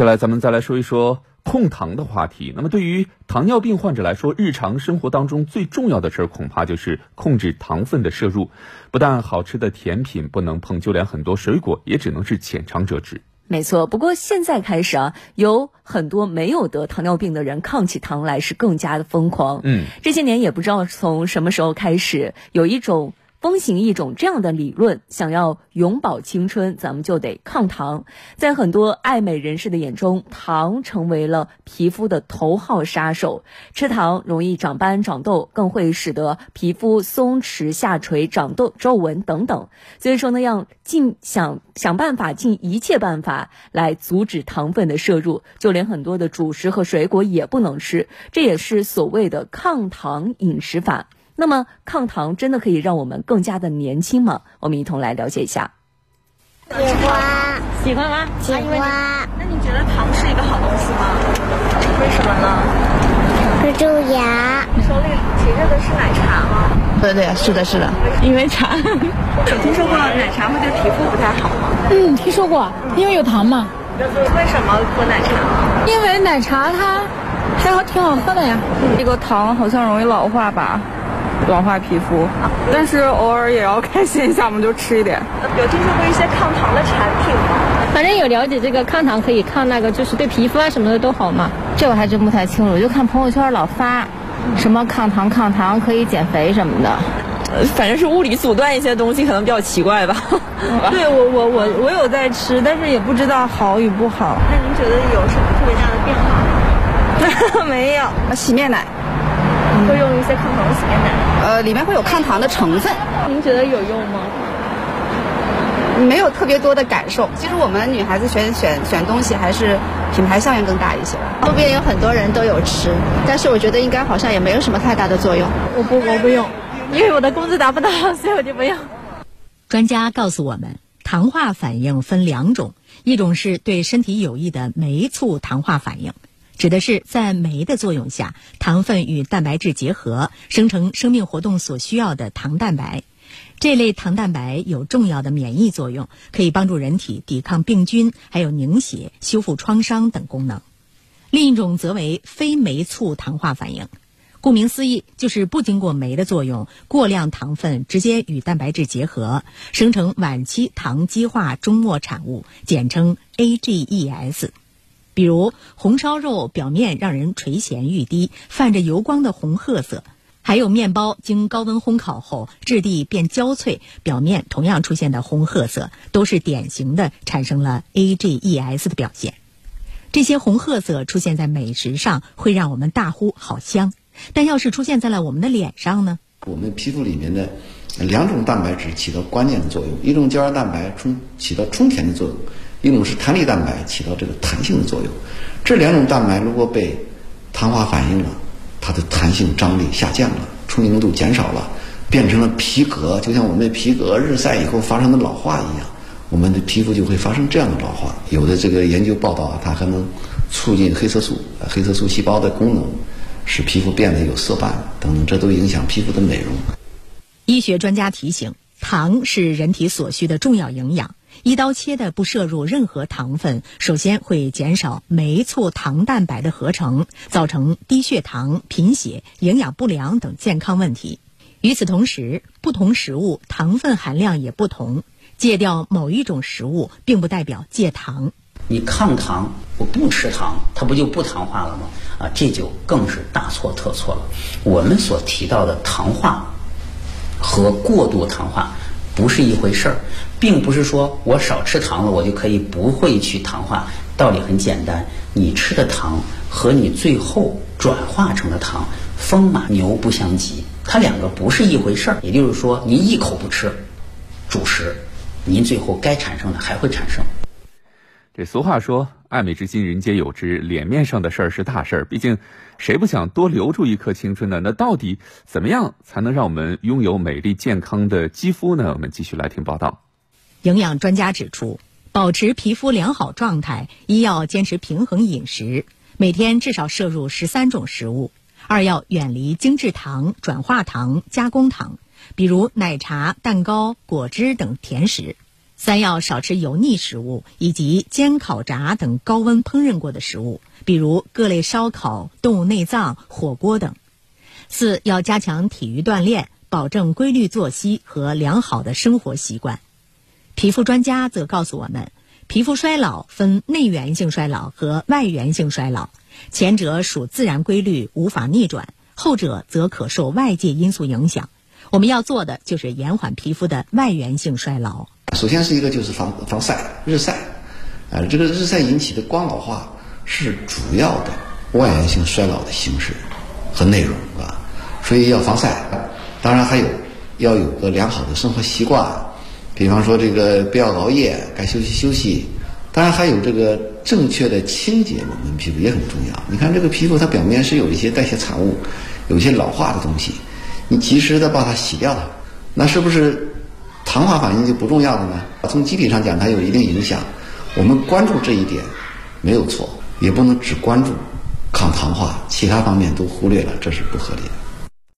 接下来咱们再来说一说控糖的话题。那么对于糖尿病患者来说，日常生活当中最重要的事儿恐怕就是控制糖分的摄入。不但好吃的甜品不能碰，就连很多水果也只能是浅尝辄止。没错，不过现在开始啊，有很多没有得糖尿病的人抗起糖来是更加的疯狂。嗯，这些年也不知道从什么时候开始，有一种。风行一种这样的理论，想要永葆青春，咱们就得抗糖。在很多爱美人士的眼中，糖成为了皮肤的头号杀手。吃糖容易长斑、长痘，更会使得皮肤松弛下垂、长痘、皱纹等等。所以说呢，要尽想想办法，尽一切办法来阻止糖分的摄入。就连很多的主食和水果也不能吃，这也是所谓的抗糖饮食法。那么抗糖真的可以让我们更加的年轻吗？我们一同来了解一下。喜欢，喜欢吗？喜欢。那你觉得糖是一个好东西吗？为什么呢？是蛀牙。你手里提着的是奶茶吗？对对，是的，是的。因为茶。有听说过奶茶会对皮肤不太好吗？嗯，听说过，因为有糖嘛。为什么喝奶茶？因为奶茶它还好，挺好喝的呀。这个糖好像容易老化吧？老化皮肤，但是偶尔也要开心一下，我们就吃一点。有听说过一些抗糖的产品吗？反正有了解，这个抗糖可以抗那个，就是对皮肤啊什么的都好嘛。这我还真不太清楚，就看朋友圈老发，什么抗糖抗糖可以减肥什么的。反正是物理阻断一些东西，可能比较奇怪吧。对我我我我有在吃，但是也不知道好与不好。那您觉得有什么特别大的变化吗？没有，洗面奶。会用一些抗糖的洗面奶，呃，里面会有抗糖的成分。您觉得有用吗？没有特别多的感受。其实我们女孩子选选选东西还是品牌效应更大一些。周边有很多人都有吃，但是我觉得应该好像也没有什么太大的作用。我不，我不用，因为我的工资达不到，所以我就不用。专家告诉我们，糖化反应分两种，一种是对身体有益的酶促糖化反应。指的是在酶的作用下，糖分与蛋白质结合，生成生命活动所需要的糖蛋白。这类糖蛋白有重要的免疫作用，可以帮助人体抵抗病菌，还有凝血、修复创伤等功能。另一种则为非酶促糖化反应，顾名思义，就是不经过酶的作用，过量糖分直接与蛋白质结合，生成晚期糖基化终末产物，简称 AGEs。比如红烧肉表面让人垂涎欲滴，泛着油光的红褐色；还有面包经高温烘烤后质地变焦脆，表面同样出现的红褐色，都是典型的产生了 AGEs 的表现。这些红褐色出现在美食上，会让我们大呼好香；但要是出现在了我们的脸上呢？我们皮肤里面的两种蛋白质起到关键的作用，一种胶原蛋白充起到充填的作用。一种是弹力蛋白起到这个弹性的作用，这两种蛋白如果被糖化反应了，它的弹性张力下降了，充盈度减少了，变成了皮革，就像我们的皮革日晒以后发生的老化一样，我们的皮肤就会发生这样的老化。有的这个研究报道啊，它还能促进黑色素、黑色素细胞的功能，使皮肤变得有色斑等等，这都影响皮肤的美容。医学专家提醒，糖是人体所需的重要营养。一刀切的不摄入任何糖分，首先会减少酶促糖蛋白的合成，造成低血糖、贫血、营养不良等健康问题。与此同时，不同食物糖分含量也不同，戒掉某一种食物并不代表戒糖。你抗糖，我不吃糖，它不就不糖化了吗？啊，这就更是大错特错了。我们所提到的糖化和过度糖化。不是一回事儿，并不是说我少吃糖了，我就可以不会去糖化。道理很简单，你吃的糖和你最后转化成的糖，风马牛不相及，它两个不是一回事儿。也就是说，您一口不吃主食，您最后该产生的还会产生。这俗话说。爱美之心，人皆有之。脸面上的事儿是大事儿，毕竟谁不想多留住一颗青春呢？那到底怎么样才能让我们拥有美丽健康的肌肤呢？我们继续来听报道。营养专家指出，保持皮肤良好状态，一要坚持平衡饮食，每天至少摄入十三种食物；二要远离精制糖、转化糖、加工糖，比如奶茶、蛋糕、果汁等甜食。三要少吃油腻食物以及煎、烤、炸等高温烹饪过的食物，比如各类烧烤、动物内脏、火锅等。四要加强体育锻炼，保证规律作息和良好的生活习惯。皮肤专家则告诉我们，皮肤衰老分内源性衰老和外源性衰老，前者属自然规律，无法逆转；后者则可受外界因素影响。我们要做的就是延缓皮肤的外源性衰老。首先是一个就是防防晒，日晒，啊，这个日晒引起的光老化是主要的外源性衰老的形式和内容啊，所以要防晒。当然还有要有个良好的生活习惯，比方说这个不要熬夜，该休息休息。当然还有这个正确的清洁我们皮肤也很重要。你看这个皮肤它表面是有一些代谢产物，有一些老化的东西，你及时的把它洗掉它，那是不是？糖化反应就不重要了呢？从机理上讲，它有一定影响。我们关注这一点没有错，也不能只关注抗糖化，其他方面都忽略了，这是不合理的。